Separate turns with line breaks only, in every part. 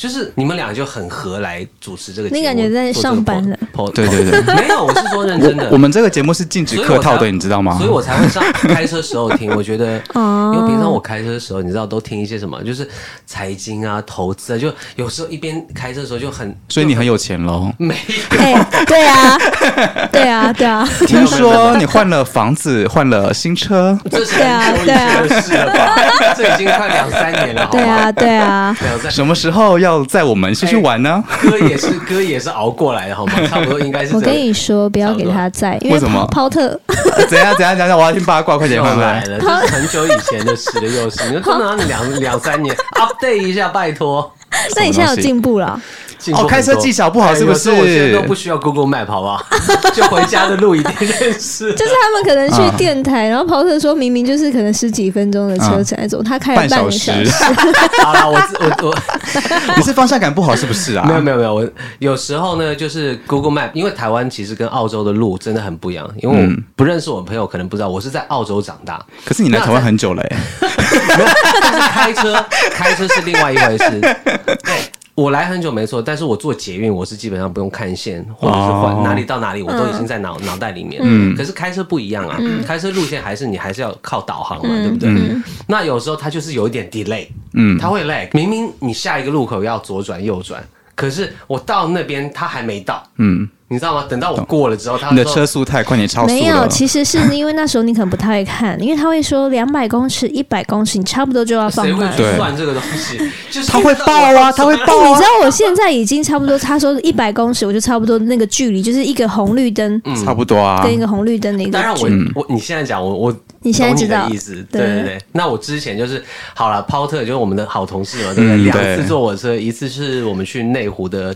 就是你们俩就很合来主持这个节目。
你感觉在上班了
对对对
没有，我是说认真的。
我们这个节目是禁止客套的，你知道吗？
所以我才会上开车时候听。我觉得，
哦
因为平常我开车的时候，你知道都听一些什么，就是财经啊、投资啊，就有时候一边开车的时候就很，
所以你很有钱喽。
没
哎，对啊，对啊，对啊，
听说你换了房子，换了新车，
这是很久以前的事了吧？这已经快两三年了，
对啊，，对啊，
两三。
什么时候要载我们出去玩呢？
哥也是 哥也是熬过来的好吗？差不多应该是。
我跟你说，不要给他载，因
为什么
抛特
怎样怎样怎样？我要听八卦，快点
又
快快！
来了，这是很久以前的事了，又是你说哪里两两三年，update 一下，拜托。
那你现在有进步了？
进步很多
开车技巧不好是不是
我现在都不需要 Google Map 好不好？就回家的路一定认识。
就是他们可能去电台，然后跑车说明明就是可能十几分钟的车程那种，他开了
半小
半个小
时
时，，
好了，我自我我
你是方向感不好是不是啊？
没有没有没有，我有时候呢，就是 Google Map，因为台湾其实跟澳洲的路真的很不一样。因为我
嗯
不认识我的朋友，可能不知道，我是在澳洲长大，
可是你来台湾很久了哎，
没有，但是开车开车是另外一回事。对。我来很久没错，但是我坐捷运，我是基本上不用看线，或者是换
哦。
哪里到哪里，我都已经在脑脑袋里面。
嗯。
可是开车不一样啊，开车路线还是你还是要靠导航嘛，
嗯
对不对？那有时候它就是有一点 delay，
嗯。
它会 lag。明明你下一个路口要左转右转，可是我到那边它还没到，
嗯，
你知道吗？等到我过了之后，他
你的车速太快，你超速
没有，其实是因为那时候你可能不太会看，因为他会说两百公尺、一百公尺，你差不多就要放慢。
对
算这个东西？就是
他会爆啊，他会爆啊
你知。道我现在已经差不多，他说一百公尺，我就差不多那个距离，就是一个红绿灯
差不多啊
跟，一个红绿灯的一个
当然我。我你现在讲我我
你现在知道
意思，对
对
对对。那我之前就是好了，抛特就是我们的好同事嘛，对不对？两
嗯
次坐我车，一次是我们去内湖的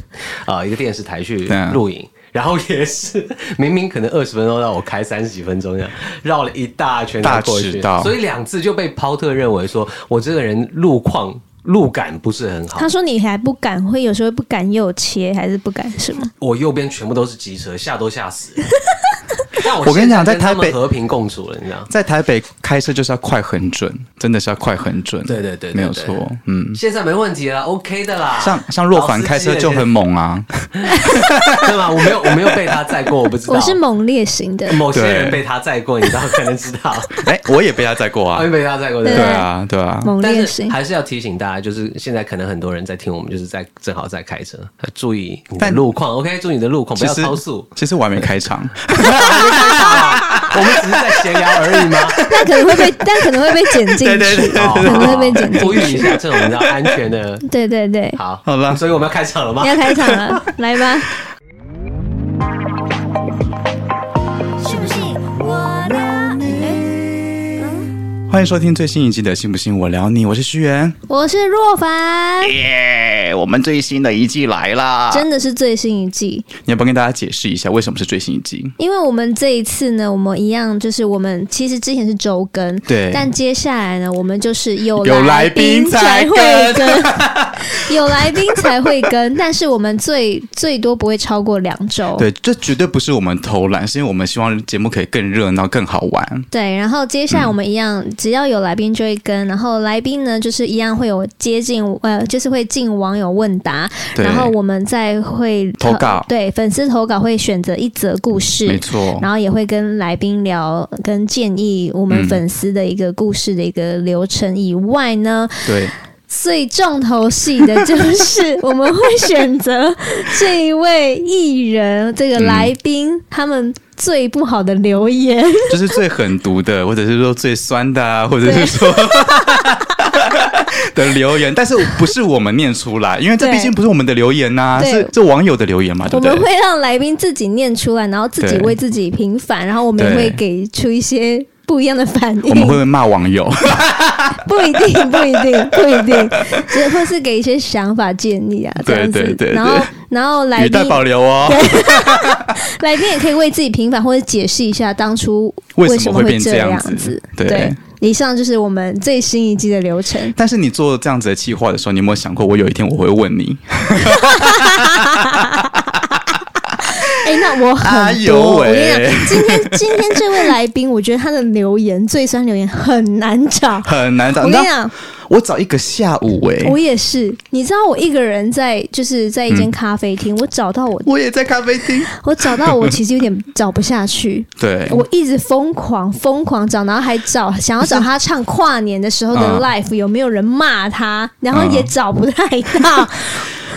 呃一个电视台去录影。然后也是，明明可能二十分钟，让我开三十几分钟这样，绕了一大圈大过去所以两次就被抛特认为说我这个人路况路感不是很好
他。说你还不敢，会有时候不敢右切，还是不敢什么？
我右边全部都是机车，吓都吓死了。但我
我跟你讲
在
在台北
和平共处了，你知道？
在台北开车就是要快很准，真的是要快很准。
对对对
没有错。嗯，
现在没问题了，OK 的啦。
像像若凡开车就很猛啊，
对吗？我没有我没有被他载过，我不知道。
我是猛烈型的，
某些人被他载过，你知道，可能知道。
哎，我也被他载过啊
我也。被他载过，
对？
啊，对啊。
猛烈型。
还是要提醒大家，就是现在可能很多人在听我们，就是在正好在开车，注意你的路况，OK？注意你的路况，不要超速。
其实我还没开场，
我们只是在闲聊而已吗？
但可能会被，但可能会被剪进去，
对对对
可能会被剪进去。
呼吁一下这种你知道安全的。
对对对，
好，
好了
所以我们要开场了吗
你？要开场了，来吧。
欢迎收听最新一季的《信不信我聊你》，我是徐源。
我是若凡，
耶，我们最新的一季来啦！
真的是最新一季，
你要不要跟大家解释一下为什么是最新一季？
因为我们这一次呢，我们一样就是我们其实之前是周更，
对
但接下来呢，我们就是有
有来
宾
宾才
会
更
更，有来宾才会更，但是我们最最多不会超过两周。
对，这绝对不是我们偷懒，是因为我们希望节目可以更热闹、更好玩。
对，然后接下来我们一样，
嗯
只要有来宾就会跟，然后来宾呢就是一样会有接近呃，就是会进网友问答，然后我们再会
投稿。
对，粉丝投稿会选择一则故事，
没错，
然后也会跟来宾聊，跟建议我们
嗯
粉丝的一个故事的一个流程以外呢，
对，
最重头戏的就是我们会选择这一位艺人这个来宾、他们最不好的留言，
就是最狠毒的，或者是说最酸的、啊，或者是说 的留言，但是不是我们念出来，因为这毕竟不是我们的留言呐、
啊
是这网友的留言嘛，对不对？
我们会让来宾自己念出来，然后自己为自己平反，然后我们也会给出一些。不一样的反应，
我们会不会骂网友？
不一定，不一定，不一定，只或是给一些想法建议啊，这样子。
对对对对
然后，然后来宾
保留哦。
来宾也可以为自己平反或者解释一下当初
为
什
么会变
这样
这样子对
以上就是我们最新一季的流程。
但是你做这样子的计划的时候，你有没有想过，我有一天我会问你？
哎、那我很多。我跟你讲，今天今天这位来宾，我觉得他的留言最酸留言很难找。
很难找。
我跟你讲，
我找一个下午哎、
我也是。你知道，我一个人在就是在一间咖啡厅，我找到我，
我也在咖啡厅。
我找到我，其实有点找不下去。
对，
我一直疯狂疯狂找，然后还找想要找他唱跨年的时候的
嗯
live 有没有人骂他，然后也
嗯
找不太到。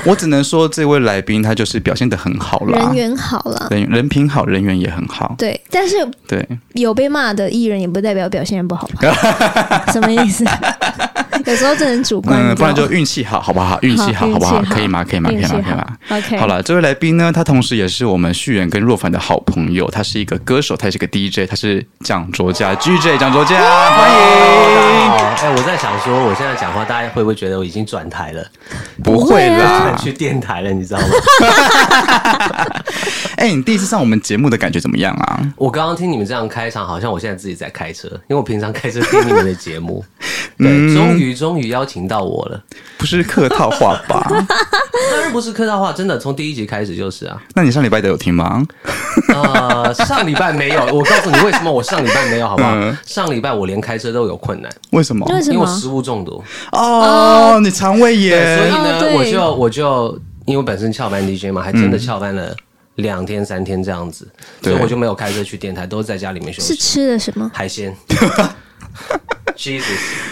我只能说这位来宾他就是表现的很好了，
人缘好了，
人人品好，人缘也很好。
对，但是
对，
有被骂的艺人也不代表表现不好吧？什么意思？有时候这很主观，
嗯，不然就运气好，好不好？运气好，好不好？可以吗？可以吗？可以吗？可以吗
？OK，
好了，这位来宾呢，他同时也是我们旭远跟若凡的好朋友，他是一个歌手，他也是个 DJ，他是蒋卓佳 GJ 蒋卓佳，欢迎。
好，哎、我在想说，我现在讲话，大家会不会觉得我已经转台了，
不会啦，
去电台了，你知道吗？
哎，你第一次上我们节目的感觉怎么样啊？
我刚刚听你们这样开场，好像我现在自己在开车，因为我平常开车听你们的节目。对，
嗯
终于终于邀请到我了。
不是客套话吧？
当然不是客套话，真的从第一集开始就是啊。
那你上礼拜的有听吗？
呃，上礼拜没有，我告诉你为什么我上礼拜没有，好不好？
嗯
上礼拜我连开车都有困难，
为什么？
为什么？
因为我食物中毒。
哦，你肠胃
炎，所以，呢，
哦
我就我就因为本身翘班 DJ 嘛，还真的翘班了两天三天这样子，所以我就没有开车去电台，都是在家里面休
是
息。
吃的什么？
海鲜 ，Jesus，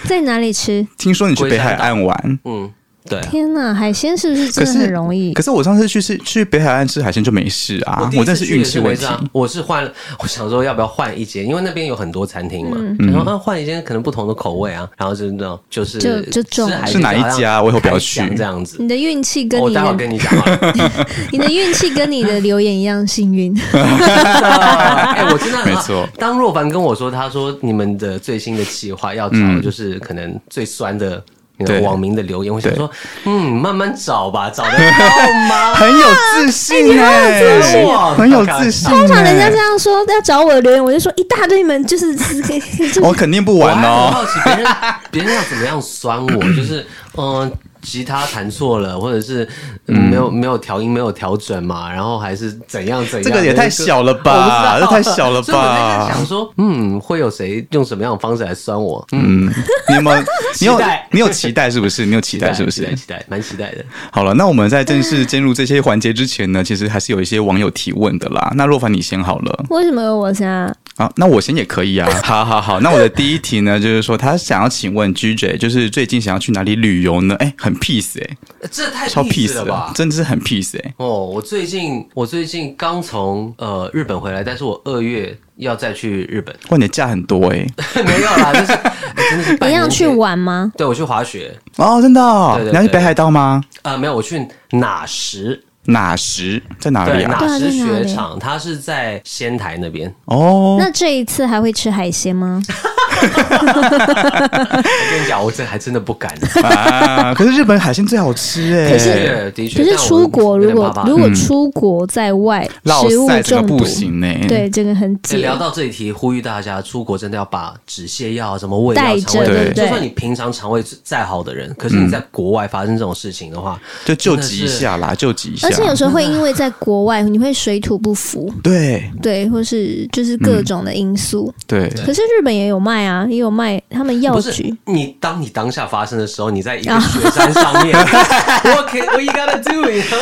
在哪里吃？
听说你去北海岸玩，
嗯，对啊。
天哪，海鲜是不是真的很容易
可？是我上次去是去北海岸吃海鲜就没事啊，我真是运气问题
我是换，我想说要不要换一间，因为那边有很多餐厅嘛，
嗯
然后啊换一间可能不同的口味啊，然后就是那种就是
就就
吃海鲜
是哪一家我以后不要去
这样子。
你的运气跟
我
你的
待会跟你讲。
你的运气跟你的留言一样幸运。
哎，我真的很
没错。
当若凡跟我说，他说你们的最新的企划要找
嗯
就是可能最酸的。那
对
个网民的留言，我想说，嗯，慢慢找吧，找得 到吗？
很有自信哎、
自信
很有自信、
通常人家这
哎
样说要找我的留言，我就说一大堆，你们就是
我肯定不玩哦。
好奇别人别人要怎么样酸我，就是嗯，吉他弹错了，或者是、嗯、没有没有调音没有调整嘛，然后还是怎样怎样，
这个也太小了吧这太小了吧
所以我在想说，嗯，会有谁用什么样的方式来酸我？嗯，
嗯，你有没有？你有
期待
你有期待是不是？你有期待 是不是？
期待期待，蛮期待的。
好了，那我们在正式进入这些环节之前呢，其实还是有一些网友提问的啦。那若凡你先好了。
为什么有我先啊？
好，那我先也可以啊。好好好，那我的第一题呢，就是说他想要请问 GJ，就是最近想要去哪里旅游呢？哎、很 peace 哎、
这太
超
peace 了吧，？
真的是很 peace 哎、
哦，我最近我最近刚从呃日本回来，但是我二月要再去日本，
哇，你的假很多哎、
没有啦，就是、哎真的是
你要去。玩吗？
对，我去滑雪，
哦，真的、哦，
对对对
你要去北海道吗？
啊，没有，我去哪石，
哪时在哪，里啊？
哪石
对啊在哪里
雪场，它是在仙台那边。
哦，
那这一次还会吃海鲜吗？
我跟你讲，我这还真的不敢。
啊，可是日本海鲜最好吃哎、
可是
对的确，
可是
但我
出国如果
有点怕怕
如果出国在外，
落
食物
塞这个不
中毒，
行呢、
对，这个很
欸
解。
聊到这一题，呼吁大家出国真的要把止泻药啊、什么胃药、
带着
肠胃
对
就
对
算你平常肠胃再好的人，可是你在国外发生这种事情的话，
就救急一下啦，救急一下。
而且有时候会因为在国外，你会水土不服，
对
对，或是就是各种的因素。
对
可是日本也有卖啊，也有卖他们药
不是
局。
你当你当下发生的时候，你在一个雪山上面，What can what you gotta do？you know？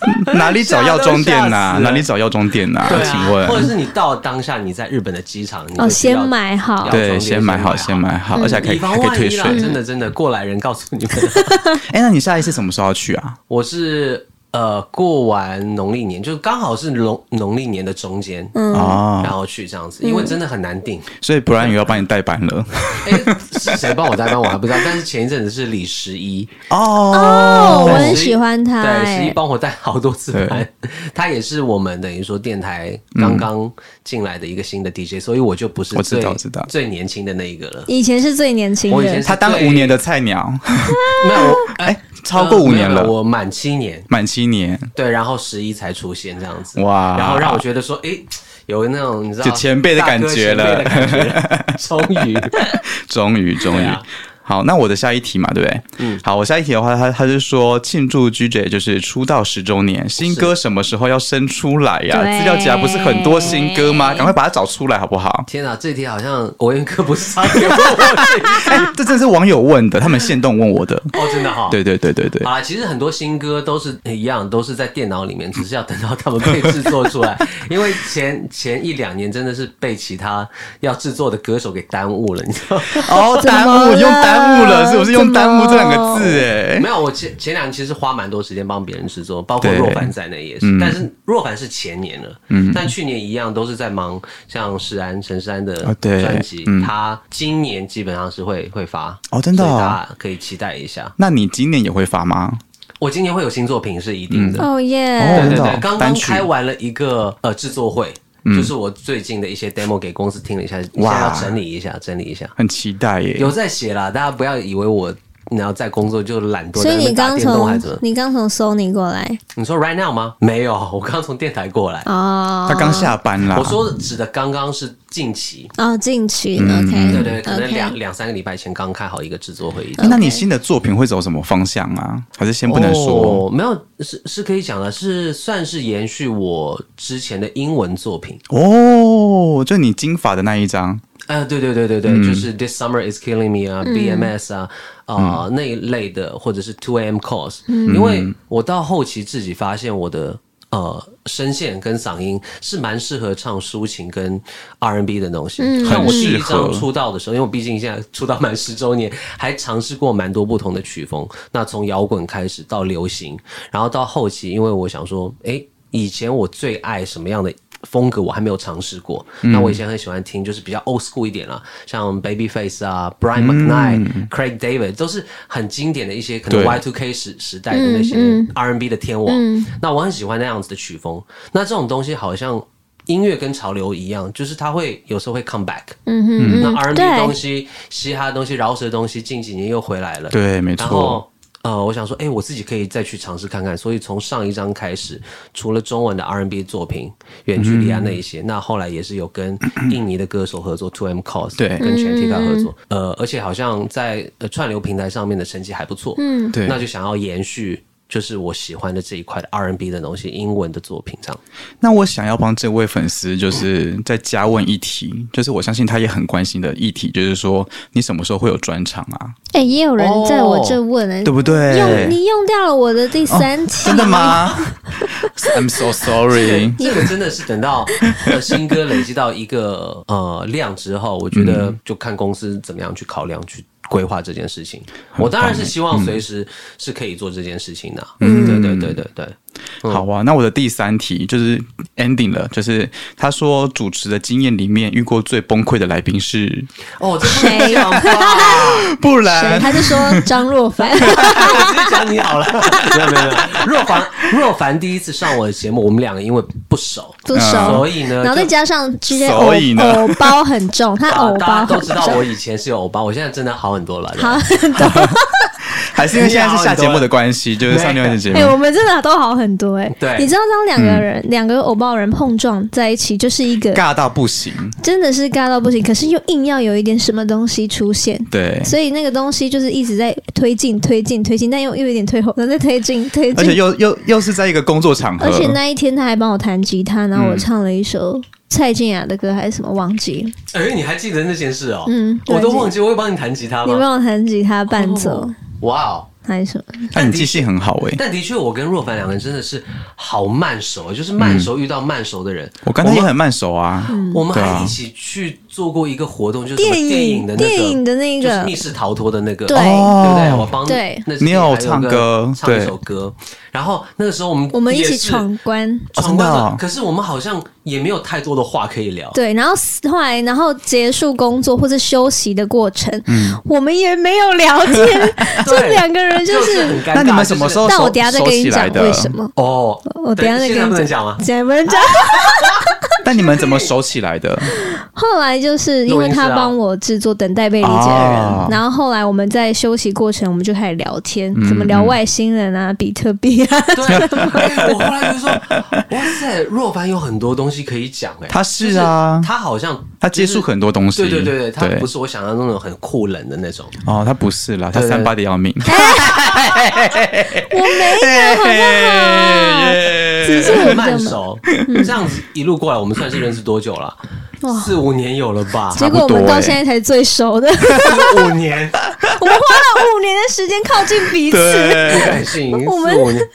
哪里找药妆店呐、
吓都吓死了
哪里找药妆店呐、
对啊，
请
或者
问？
是你到当下你在日本的机场，你就
哦，
需要
先买好
对，
店
先买好，
先
先买好，
嗯
而且还可以
以防
还可以退
万一啦，
税。
真的真的，过来人告诉你们，
哎、那你下一次什么时候要去啊？
我是呃过完农历年，就刚好是农农历年的中间，
嗯，
哦
然，后去这样子，因为真的很难定。
所以不然也要帮你代班了。
哎、是谁帮我代班我还不知道，但是前一阵子是李十一，
哦，我很喜欢他、
对，十一
哎，
帮我带好多次班，他也是我们等于说电台刚刚进来的一个新的 DJ，、所以我就不是
我知
最
道知道。
最年轻的那一个了。
以前是最年轻的。
我以前是，
他当五年的菜鸟，
没有，我哎、
哎、超过五年了。
呃没有没有，我满七年，
满七年，
对，然后十一才出现这样子，
哇。
然后让我觉得说，哎、有那种你知道
就前辈的感觉了。
大哥前辈的感觉 终于，
终于终于。
对啊
好，那我的下一题嘛，对不对？嗯，好，我下一题的话，他他是说庆祝 GJ 就是出道十周年，新歌什么时候要生出来呀、
对
资料夹不是很多新歌吗？赶快把它找出来好不好？
天哪，这题好像我元哥不是
哎、这真是网友问的，他们现动问我的。
哦，真的哈。
对对对对对，
啊，其实很多新歌都是一样，都是在电脑里面，只是要等到他们被制作出来。因为前前一两年真的是被其他要制作的歌手给耽误了，你知道吗？
哦，耽误用
了
耽误了，是不是用耽误这两个字？哎，
没有，我前前两年其实花蛮多时间帮别人制作，包括若凡在内也是。
嗯。
但是若凡是前年了，嗯。但去年一样都是在忙像世安陈山的专辑，
嗯。
他今年基本上是会会发
哦真的哦。
所以大家可以期待一下。
那你今年也会发吗？
我今年会有新作品是一定的，
哦耶！
对对对，刚刚开完了一个呃制作会，就是我最近的一些 demo 给公司听了一下，现在要整理一下，整理一下。
很期待耶。
有在写啦，大家不要以为我你要在工作就懒惰，
所以你刚？从你刚从 Sony 过来
你说 right now 吗？没有，我刚从电台过来。
哦，
他刚下班啦。
我说的指的刚刚是近期，
哦近期
嗯
OK
对对，可能两两三个礼拜前刚开好一个制作会议。
哎那你新的作品会走什么方向啊？还是先不能说？
哦，没有是是可以讲的，是算是延续我之前的英文作品。
哦，就你金发的那一张。
啊，对对对对对，就是 This Summer Is Killing Me 啊、BMS 啊啊、那一类的，或者是 Two AM Calls，、因为我到后期自己发现我的呃声线跟嗓音是蛮适合唱抒情跟 R&B 的东西。像我第一
很适合
张出道的时候，因为我毕竟现在出道满十周年，还尝试过蛮多不同的曲风。那从摇滚开始到流行，然后到后期，因为我想说，诶，以前我最爱什么样的？风格我还没有尝试过，那我以前很喜欢听就是比较 old school 一点啦，像 Babyface 啊、Brian McKnight、Craig David 都是很经典的一些可能
对
Y2K 时时代的那些 R&B 的天王。那我很喜欢那样子的曲风。那这种东西好像音乐跟潮流一样，就是它会有时候会 come back。
嗯哼
那 R&B 东西、嘻哈的东西、饶舌的东西，近几年又回来了。
对，没错。
然后呃，我想说，哎、我自己可以再去尝试看看。所以从上一章开始，除了中文的 R&B 作品、远距离啊那一些，那后来也是有跟 印尼的歌手合作，Two M Cos，
对
跟 Chantika 合作。呃，而且好像在呃串流平台上面的成绩还不错。嗯，
对
那就想要延续。就是我喜欢的这一块的 R&B 的东西，英文的作品这样。
那我想要帮这位粉丝，就是再加问一题，就是我相信他也很关心的议题，就是说你什么时候会有专场啊？
哎，也有人在我这问哎，
对不对？
用你用掉了我的第三题，
真的吗？I'm so sorry。
这个真的是等到呃新歌累积到一个呃量之后，我觉得就看公司怎么样去考量去规划这件事情。我当然是希望随时是可以做这件事情的。嗯，对对对对对。
好啊，那我的第三题就是 ending 了，就是他说主持的经验里面遇过最崩溃的来宾是，
哦，这 不能讲吧？
谁？
不然
他就说张若凡，
我直接讲你好了。没有没有没有。若凡若凡第一次上我的节目，我们两个因为不熟，
不熟
所，以呢，
然后再加上这些
所以呢
偶偶包很重，他
啊
偶包很
大家都知道我，以前是有偶包，我现在真的好很多了。对
好，
还是因为现在是下节目的关系，就是上另外一节节
哎，我
目。
们真的都好很多哎。
对
你知道当两个人两个偶包人碰撞在一起，就是一个
尬到不行，
真的是尬到不行，可是又硬要有一点什么东西出现。
对，
所以那个东西就是一直在推进、推进、推进，但又又有点退后，然后再推进、推进。
而且又又又是在一个工作场合，
而且那一天他还帮我弹吉他，然后我唱了一首蔡健雅的歌还是什么忘记了，
哎，你还记得那件事哦？
嗯
我都忘记，我会帮你弹吉他吗？
你帮我弹吉他伴奏、
哦哇哦！
还是什么？
那你记性很好哎、
但的确，我跟若凡两个人真的是好慢熟，就是慢熟遇到慢熟的人。
我刚才也很慢熟啊，
我们还一起去做过一个活动，就是
电
电影的那个，
电影的那个
就是密室逃脱的那个，
对
对不对？
哦
我帮
对
你有唱歌
唱一首歌，然后那个时候我们
我们一起闯关。
闯关可是我们好像也没有太多的话可以聊。
对，然后后来，然后结束工作或者休息的过程，
嗯
我们也没有聊天，就两个人就
就是。
那你们什么时候
就是
但我等下再跟你讲为什么。
哦，
我等下再跟你讲，
吗？
现在不能讲。
那你们怎么熟起来的？
后来就是因为他帮我制作《等待被理解的人》
哦。
然后后来我们在休息过程，我们就开始聊天，
嗯
怎么聊外星人啊、比特币啊，
对，哎我后来就说，哇塞，若凡有很多东西可以讲哎，
他是啊。
就是他好像
他接触很多东西，
对对对对，他不是我想象中那种很酷冷的那种。
哦，他不是啦，他三八的要命。
我没有，好不好？只是我
很慢熟，这样子一路过来，我们算是认识多久了？
哇
四五年有了吧？
结果我们到现在才是最熟的，
四五年，
我们花了五年的时间靠近彼此。
不
对，
敢信，
我们
四五年。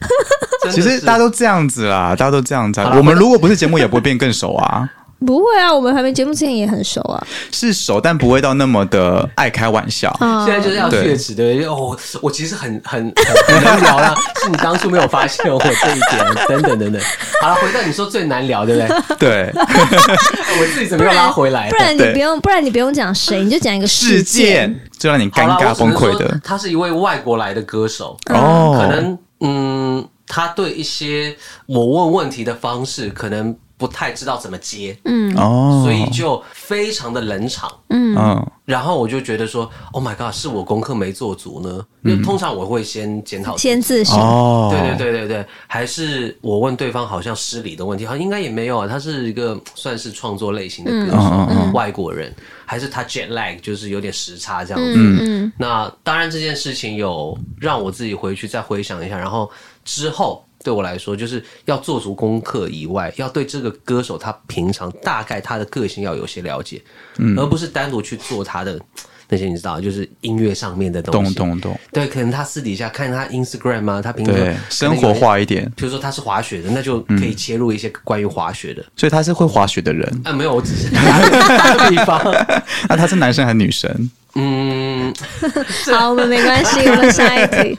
其实大家都这样子啦，大家都这样子我们如果不是节目，也不会变更熟啊。
不会啊，我们还没节目之前也很熟啊。
是熟，但不会到那么的爱开玩笑。
啊
现在就是要
对
血耻，对不对？哦，我其实很很很很能聊啦，是你当初没有发现我这一点，等等等等。好了，回到你说最难聊，对不对？
对，
我自己怎么又拉回来
不然你不用，不然你不用讲谁，你就讲一个
事
件。
件就让你尴尬崩溃的。
他是一位外国来的歌手，
哦，
可能嗯，他对一些我问问题的方式，可能不太知道怎么接，
嗯
哦，
所以就非常的冷场。
嗯
嗯
然后我就觉得说，Oh my god，是我功课没做足呢？因为通常我会先检讨
先自省。
哦，
对对对对对，还是我问对方好像失礼的问题，好像应该也没有啊。他是一个算是创作类型的歌手，外国人，还是他 jet lag 就是有点时差这样子。
嗯嗯
那当然这件事情有让我自己回去再回想一下，然后之后对我来说就是要做足功课以外，要对这个歌手他平常大概他的个性要有些了解，
嗯
而不是单独去做他的。那些你知道，就是音乐上面的东西，
懂懂懂，
对，可能他私底下看他 Instagram 啊，他平常
对
可能
生活化一点，
比如说他是滑雪的，那就可以切入一些关于滑雪的。
所以他是会滑雪的人。
啊，没有，我只是打 个打个比方。
那他是男生还是女生？
嗯，
好，我们没关系，我们下一题。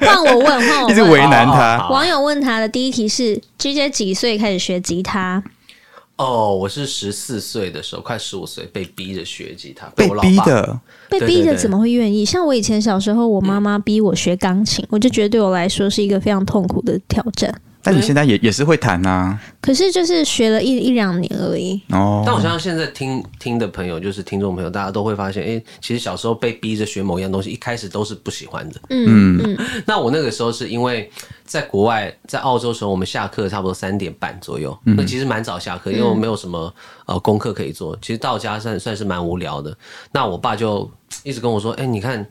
换我问，换我问
一直为。难他。
好
网友问他的第一题是：G J 几岁开始学吉他？
哦，我是十四岁的时候，快十五岁被逼着学吉他，
被
我老爸。
逼的，
被
对对对
逼着怎么会愿意？像我以前小时候，我妈妈逼我学钢琴，我就觉得对我来说是一个非常痛苦的挑战。
但你现在也也是会弹呐。
可是就是学了一一两年而已。
哦，
但我相信现在听听的朋友，就是听众朋友，大家都会发现，哎、其实小时候被逼着学某样东西，一开始都是不喜欢的。
嗯嗯
那我那个时候是因为在国外，在澳洲的时候，我们下课差不多三点半左右，那其实蛮早下课，因为我没有什么呃功课可以做，其实到家算算是蛮无聊的。那我爸就一直跟我说，哎、你看。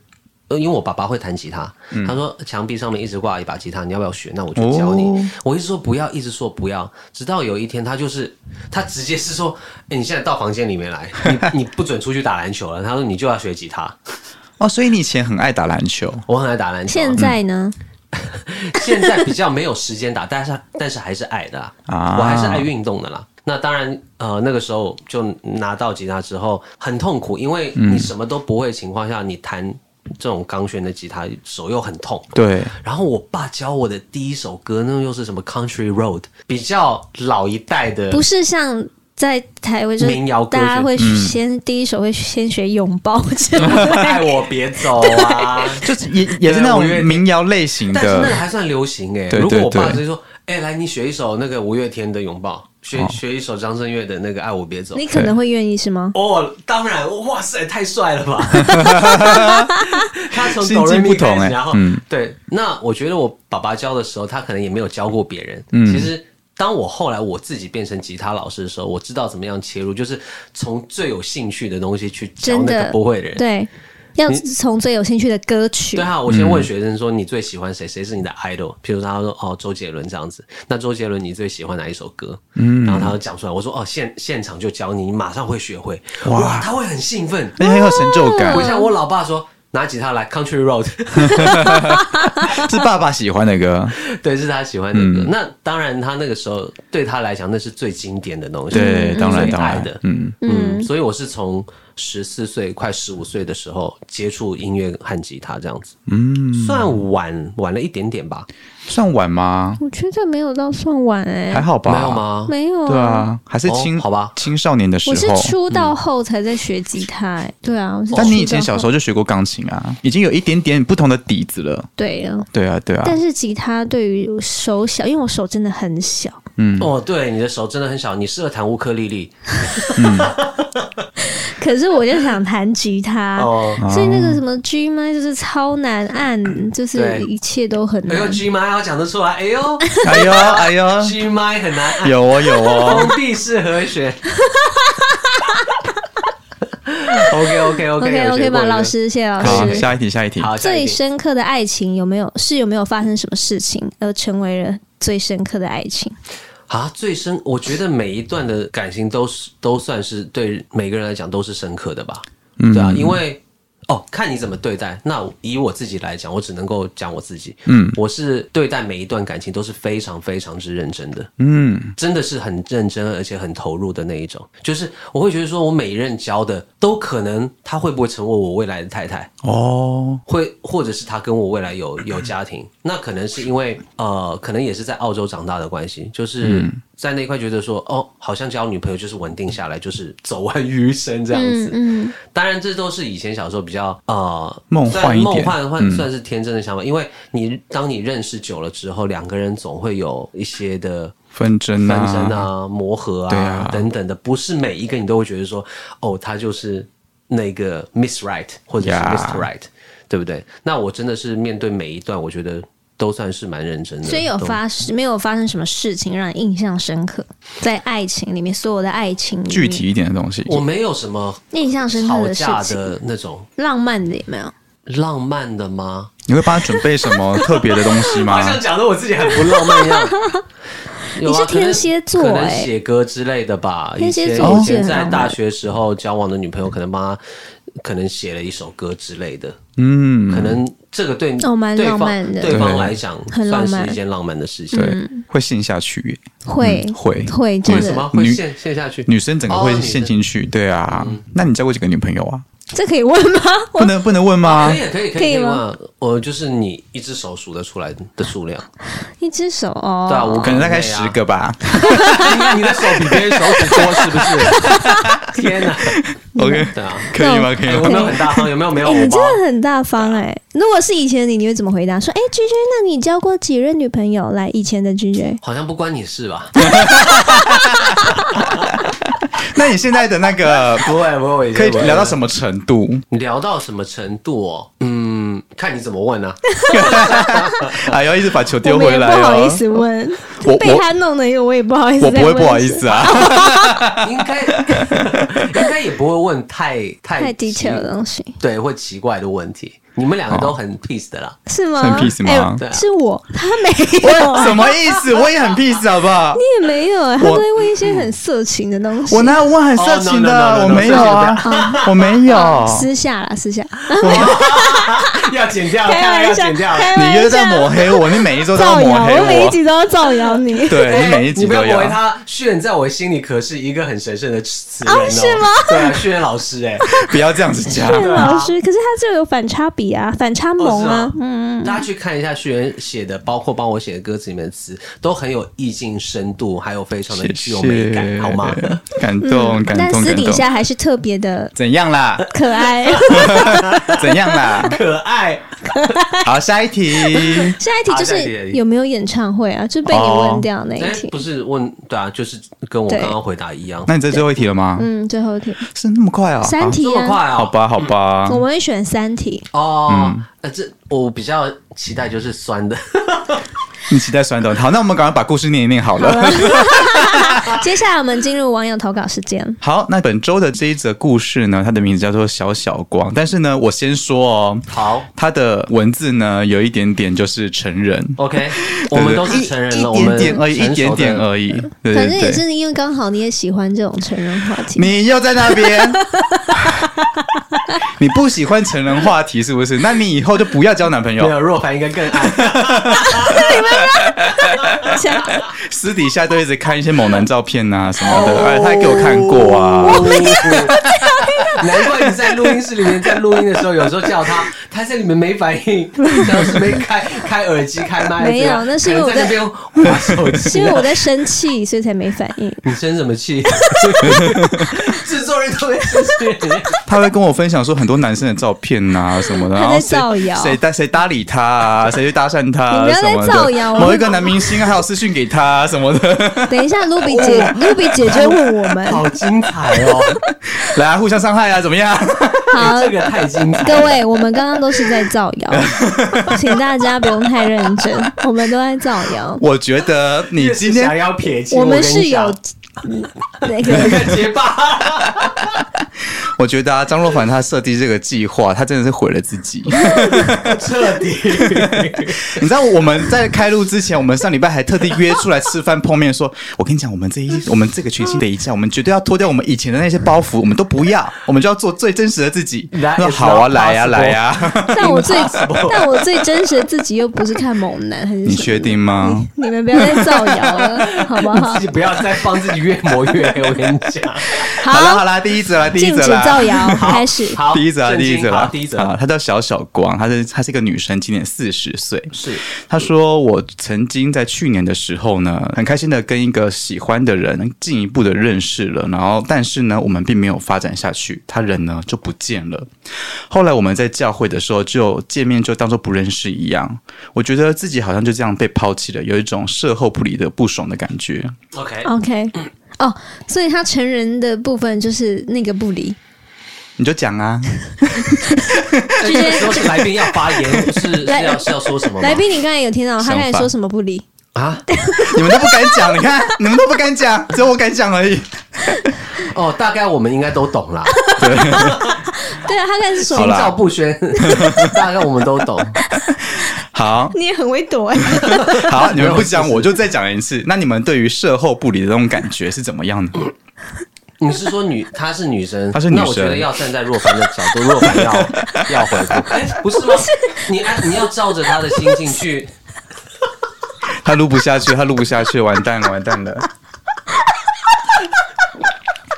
呃，因为我爸爸会弹吉他，他说墙壁上面一直挂一把吉他，你要不要学？那我就教你。
哦
我一直说不要，一直说不要，直到有一天他就是他直接是说，哎、你现在到房间里面来，你 你不准出去打篮球了。他说你就要学吉他。
哦，所以你以前很爱打篮球
我很爱打篮球啊，
现在呢？
现在比较没有时间打，但是但是还是爱的啦，
啊
我还是爱运动的啦。那当然，呃，那个时候就拿到吉他之后很痛苦，因为你什么都不会的情况下，你弹这种钢弦的吉他手又很痛。
对，
然后我爸教我的第一首歌，那又是什么 Country Road，比较老一代的，
不是像在台湾，就是
民谣歌
大家会先第一首会先学拥抱之类的。
爱我别走啊。
就是也也是那种民谣类型的。
但是那个，还算流行哎、
对
如果我爸直接说，哎、来你学一首那个五月天的拥抱，学、学一首张震岳的那个爱我别走。
你可能会愿意是吗？
哦，当然，哇塞，太帅了吧！他从
心
哆来咪
境不同欸
开始然后、
嗯
对，那我觉得我爸爸教的时候，他可能也没有教过别人。
嗯
其实当我后来我自己变成吉他老师的时候，我知道怎么样切入，就是从最有兴趣的东西去教那个不会的人。
对，要从最有兴趣的歌曲
对。啊，我先问学生说你最喜欢谁？谁是你的 idol？譬如他说哦周杰伦这样子，那周杰伦你最喜欢哪一首歌？嗯，然后他就讲出来，我说哦现现场就教你，你马上会学会。
哇
哇，他会很兴奋。
而且很有成就感
我，像我老爸说拿吉他来 Country Road，
是爸爸喜欢的歌。
对，是他喜欢的歌。那当然，他那个时候对他来讲那是最经典的东西，
对，当然
最
当然。
的，。
嗯，
嗯，所以我是从十四岁快十五岁的时候接触音乐和吉他这样子，嗯，算晚晚了一点点吧，
算晚吗？
我觉得没有到算晚哎、
还好吧？
没有？吗？
没有
对啊，还是青
哦好吧
青少年的时候
我是。出道后才在学吉他、欸，对啊，
但你以前小时
候
候就学过钢琴啊，已经有一点点不同的底子了。
对啊，
对啊，对啊。
但是吉他对于手小，因为我手真的很小，
嗯，
哦，对，你的手真的很小，你适合弹乌克丽丽
可是我就想弹吉他，
哦。
所以那个什么 G 麦就是超难按，就是一切都很
哎呦
难。
，G 麦要讲得出来，哎呦
哎呦哎呦
，，G 麦很难按，
有哦有哦，
封闭式和弦。OK OK
OK OK OK 吧，老。师，谢谢老，师。
下一题下一题，
好，
最深刻的爱情有没有是有没有发生什么事情而成为了最深刻的爱情？
啊，最深，我觉得每一段的感情都是都算是对每个人来讲都是深刻的吧。
嗯
对啊，因为哦，看你怎么对待。那以我自己来讲，我只能够讲我自己。
嗯。
我是对待每一段感情都是非常非常之认真的，
嗯。
真的是很认真而且很投入的那一种。就是我会觉得说，我每一任交的都可能他会不会成为我未来的太太，
哦，
会或者是他跟我未来有有家庭，那可能是因为呃，可能也是在澳洲长大的关系，就是在那一块觉得说，哦，好像交女朋友就是稳定下来，就是走完余生这样子。
嗯
当然，这都是以前小时候比较呃
梦幻一点
梦幻算是天真的想法，因为你当你认识久了之后，两个人总会有一些的
纷争
纷
啊，
争啊、磨合
对啊
等等的，不是每一个你都会觉得说，哦，他就是那个 Miss Right 或者是 Mr. Right，对不对？那我真的是面对每一段，我觉得都算是蛮认真的。
所以有发生没有发生什么事情让你印象深刻？在爱情里面，所有的爱情
具体一点的东西，
我没有什么
印象深刻
吵
的事情，
架的那种
浪漫的有没有？
浪漫的吗？
你会帮他准备什么 特别的东西
好
吗？
像讲的我自己很不浪漫一样。
你是天蝎座
可能可能
欸
写歌之类的吧。
天蝎
以
座是
前以前在大学时候交往的女朋友，可能帮他可能写了一首歌之类的。
嗯，
可能这个对对方
浪漫的
对方来讲
很浪漫
算是一件浪漫的事情。
对，会陷下去，
会
嗯会
会
为什么，会
女
陷陷下去？
女生整个会陷进去，对啊。那你交过几个女朋友啊？
这可以问吗？
不能不能问吗
可？以可以可以
可以吗
我就是你一只手数得出来的数量。
一只手哦，
对啊，我
可能大概十个吧。
你你的手比别人手指多是不是？天哪
OK，
对啊，
可以吗？可以吗？
有没有很大方？有没有没有？
你真的很大方哎、如果是以前的你，你会怎么回答？说，哎、君君，那你交过几任女朋友？来，以前的君君，
好像不关你事吧？
那你现在的那个
不会不会，
可以聊到什
么？
么程度？
聊到什么程度哦？嗯，看你怎么问啊。
哎呦，一直把球丢回来哦。
好意思问，
我
被他弄的，我也不好意思。
我不会不好意。思啊。
应该应该也不会问太太
太
奇
detail 的东西
对，会奇怪的问题。你们两个都很 peace 的啦。
是吗？
很 peace 吗
哎
对啊
是我，他没有，
什么意思？我也很 peace 好不好？
你也没有哎、他
我
都会问一些很色情的东西。
我哪有问很色情
Oh,
的我没有啊，我没有。
私下啦，私下，
要剪掉，
开
看来要
玩笑，
剪掉。
开
你又在抹黑我，你每一周都要
造谣，
抹黑
我每一。集都要造谣你。
对你每一集
你不要
都要。
以为他炫在我心里可是一个很神圣的词人哦，
是吗？
对啊，炫老师哎，
不要这样子讲。
对老师，可是他这个有反差比啊，反差萌啊
哦，
嗯，
大家去看一下旭元写的，包括帮我写的歌词里面的词，都很有意境、深度，还有非常的具有美感，好吗？
感动，感动，
但私底。下还是特别的
怎样啦？
可爱。
怎样啦？
可爱，
好，下一题。
下一题就是有没有演唱会啊？就被你问掉那
哎
一题
不。是问对啊，就是跟我刚刚回答一样。
那你这最后一题了吗？
嗯，最后一题
是那么快啊？
三题啊，
这么快啊？
好吧，好吧
我。们会选三题。
哦
嗯，
呃，这我比较期待就是酸的，
你期待酸的。好，那我们赶快把故事念一念好了。
接下来我们进入网友投稿时间。
好，那本周的这一则故事呢，它的名字叫做小小光。但是呢，我先说哦，
好
它的文字呢有一点点就是成人。
，OK，我们都是成人了，我
一
们
点点而已，一点点。而已。对
反正。也是因为刚好你也喜欢这种成人话题。
你又在那边，你不喜欢成人话题是不是？那你以后就不要交男朋友，
没有若凡应该更爱，
私底下都一直看一些猛男照片啊、什么的，哎，他还给我看过啊。
难怪你在录音室里面，在录音的时候，有时候叫他，他在里面没反应，当时没开，开耳机开麦，
没有那是因为我在
可能在那边划手机
因为我在生气，所以才没反应。
你生什么气？制作人都在生气。
他会跟我分享说很多男生的照片啊、什么的，
他
然后谁
在造谣
谁搭谁搭理他啊，谁去搭讪他、啊，
你不要再造谣
的。某一个男明星还有私讯给他、啊、什么的，
等一下，卢比姐，卢比姐就会问我们，
好精彩哦！
来啊，互相伤害啊，怎么样？
好，
这个太精彩。
各位，我们刚刚都是在造谣，请大家不用太认真，我们都在造谣。
我觉得你今天
想要撇清，
我们是有那
那
个
个结巴。
我觉得啊，张若凡他设计这个计划，他真的是毁了自己。
彻底。
你知道我们在开录之前，我们上礼拜还特地约出来吃饭碰面，说：“我跟你讲，我们这一我们这个群星等一下，我们绝对要脱掉我们以前的那些包袱，我们都不要，我们就要做最真实的自己。”说好啊，来呀、来呀、
但我最但我最真实的自己又不是看猛男，还是
你确定吗？
你们不要再造谣了，好不好
自？己不要再帮自己越磨越黑，我跟你讲。
好了好了，第一则了，第一
禁止
则了。
造谣，开始。
好，
第一则
了，
第一则啦，
好第一则
啊，她叫小小光，她是她是一个女生，今年四十岁。
是
她说：“我曾经在去年的时候呢，很开心的跟一个喜欢的人进一步的认识了，然后但是呢，我们并没有发展下去，他人呢就不见了。后来我们在教会的时候，就见面就当做不认识一样。我觉得自己好像就这样被抛弃了，有一种事后不理的不爽的感觉。
OK。
OK，哦，所以他成人的部分就是那个不离，
你就讲啊，
那这个时候是来宾要发言，是 是
来
要是要说什么吗？
来宾，你刚才有听到他刚才说什么不离？
啊，
你们都不敢讲，你看你们都不敢讲，只有我敢讲而已。
哦，大概我们应该都懂啦，
对啊，他刚才是说
心照不宣，大概我们都懂。
好
你也很会躲哎、
好，你们不讲，我就再讲一次。那你们对于事后不理的那种感觉是怎么样的？
你是说女，她是女生，
她是女生
那我觉得要站在若凡的角度，若凡要要回复。哎，不是吗？你按你要照着她的心境去。
他录不下去，他录不下去，完蛋了，完蛋了。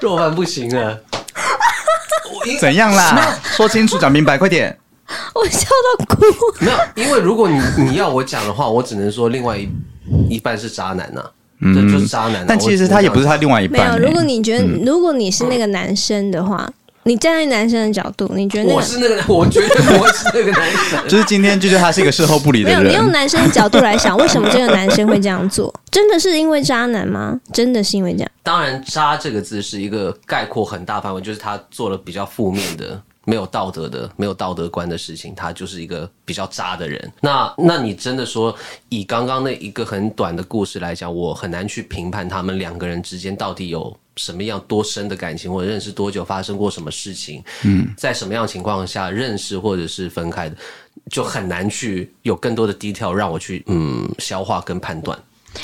若凡不行了，
怎样啦？说清楚，讲明白，快点。
我笑到哭。
没有，因为如果你你要我讲的话，我只能说另外一一半是渣男呐、
嗯
这就是渣男啊、
但其实他也不是他另外一半
没有。如果你觉得、如果你是那个男生的话，你站在男生的角度，你觉得那个
我是那个，我觉得我是那个男生。
就是今天就觉得他是一个事后不理的
没有，你用。男生的角度来想，为什么这个男生会这样做？真的是因为渣男吗？真的是因为这样？
当然，“渣”这个字是一个概括很大范围，就是他做了比较负面的、没有道德的、没有道德观的事情，他就是一个比较渣的人。那，那你真的说，以刚刚那一个很短的故事来讲，我很难去评判他们两个人之间到底有什么样多深的感情，或者认识多久，发生过什么事情，嗯，在什么样情况下认识或者是分开的，就很难去有更多的 detail 让我去嗯消化跟判断。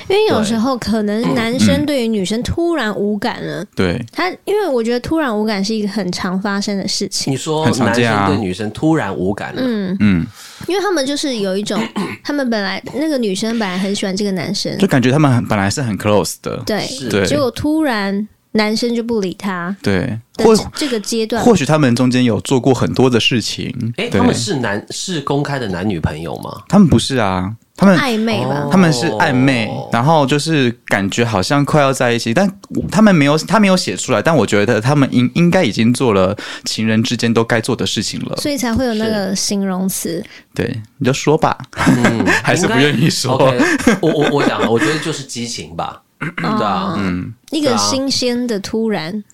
因为有时候可能男生对于女生突然无感了，
对，
他因为我觉得突然无感是一个很常发生的事情。
你，说
很常
男
见啊。
生对女生突然无感了，
嗯，
嗯，
因为他们就是有一种，他们本来那个女生本来很喜欢这个男生。
就，感觉他们很本来是很 close 的。
对，
是。
对。
结果突然男生就不理他。
对，或
的这这个阶段，
或许他们中间有做过很多的事情。
哎、
对。
他们是男是公开的男女朋友吗？
他们不是啊，他们
暧昧吧。
哦？
他们是暧昧，然后就是感觉好像快要在一起，但他们没有，他没有写出来，但我觉得他们应应该已经做了情人之间都该做的事情了。
所以才会有那个形容词。
对，你就说吧，
嗯，
还是不愿意说。
我我我讲了，我觉得就是激情吧，对啊，
嗯，一个新鲜的突然，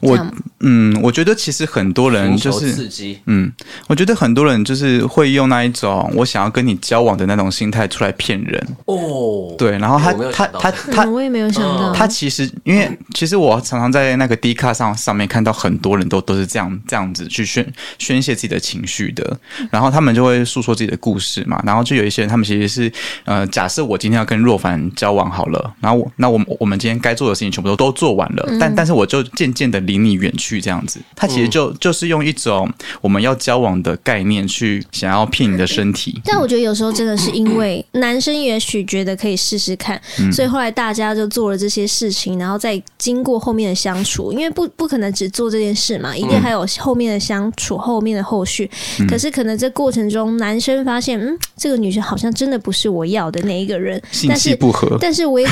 我嗯，我觉得其实很多人就是
刺激，
嗯，我觉得很多人就是会用那一种我想要跟你交往的那种心态出来骗人。
哦，
对，然后他他他他
嗯，我也没有想到，
他其实，因为其实我常常在那个 D 卡上上面看到很多人都都是这样这样子去宣宣泄自己的情绪的，然后他们就会诉说自己的故事嘛，然后就有一些人他们其实是呃，假设我今天要跟若凡交往好了，然后我那我我们今天该做的事情全部都都做完了，但但是我就渐渐的离你远去这样子。他其实就、就是用一种我们要交往的概念去想要骗你的身体。
但我觉得有时候真的是因为男生也许觉得可以试试看，所以后来大家就做了这些事情，然后再经过后面的相处，因为不不可能只做这件事嘛，一定还有后面的相处、后面的后续。可是可能这过程中，男生发现，嗯，这个女生好像真的不是我要的那一个人，
性
但是
气不合，
但是我也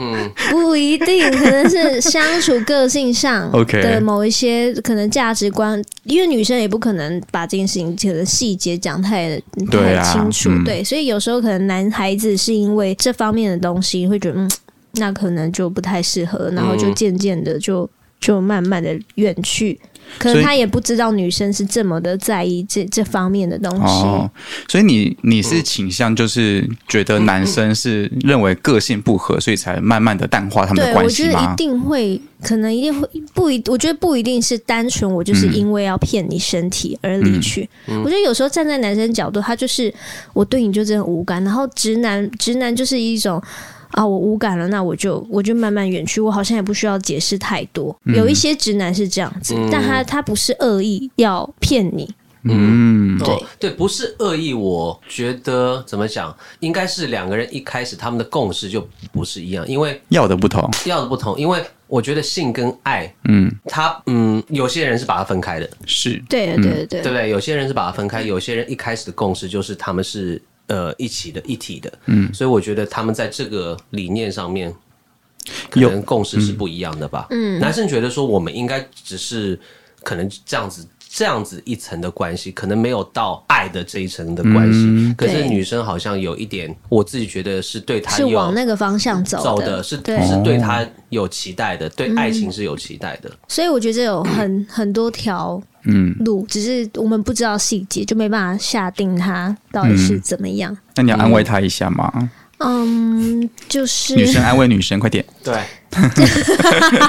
嗯，
不一定，可能是相处个性上
OK
的某一些可能价值观，因为女生也不可能把这件事情可能细节讲太太
对啊
清楚，
嗯。
对，所以有时候可能男孩子是因为这方面的东西会觉得，嗯，那可能就不太适合，然后就
嗯。
渐渐的就就慢慢的远去。可能他也不知道女生是这么的在意这这方面的东西。
哦，所以你你是倾向就是觉得男生是认为个性不合，所以才慢慢的淡化他们的
对，我觉得一
关系吗？
定会，可能一定会不一，我觉得不一定是单纯我就是因为要骗你身体而离去。
嗯
我觉得有时候站在男生角度，他就是我对你就真的无感，然后直男直男就是一种。啊，我无感了，那我就我就慢慢远去，我好像也不需要解释太多。
嗯
有一些直男是这样子，但他他不是恶意要骗你，
嗯，
哦，对，不是恶意，我觉得怎么讲，应该是两个人一开始他们的共识就不是一样，因为
要的不同，
要的不同，因为我觉得性跟爱，
嗯，
他嗯，有些人是把它分开的，
是，
对对对对。
对不对？有些人是把它分开，有些人一开始的共识就是他们是呃一起的、一体的，嗯，所以我觉得他们在这个理念上面，可能共识是不一样的吧。嗯，男生觉得说我们应该只是可能这样子。这样子一层的关系，可能没有到爱的这一层的关系。可是女生好像有一点，我自己觉得是对她
是
有
往那个方向走
走
的，
是
对。
是对他有期待的，对爱情是有期待的。
所以我觉得这有很 很多条
嗯，
路，只是我们不知道细节，就没办法下定他到底是怎么样。
那你要安慰他一下吗？
嗯，就是
女生安慰女生，快点，
对，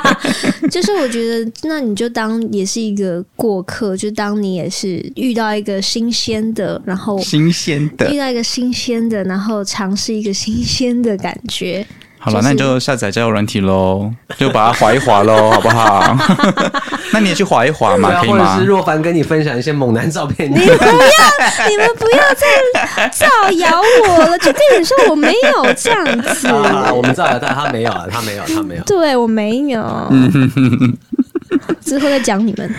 就是我觉得，那你就当也是一个过客，就当你也是遇到一个新鲜的，然后
新鲜的
遇。到一个新鲜的，然后尝试一个新鲜的感觉。
好了，
就是
那你就下载交友软体喽，就把它划一划喽，好不好？那你也去划一划嘛，可以吗
或者是？若凡跟你分享一些猛男照片，
你不要，你们不要再造谣我了，就跟你说我没有这样子。
我们照了，但他没有啊，他没有，他没有。
对我没有，之后再讲你们。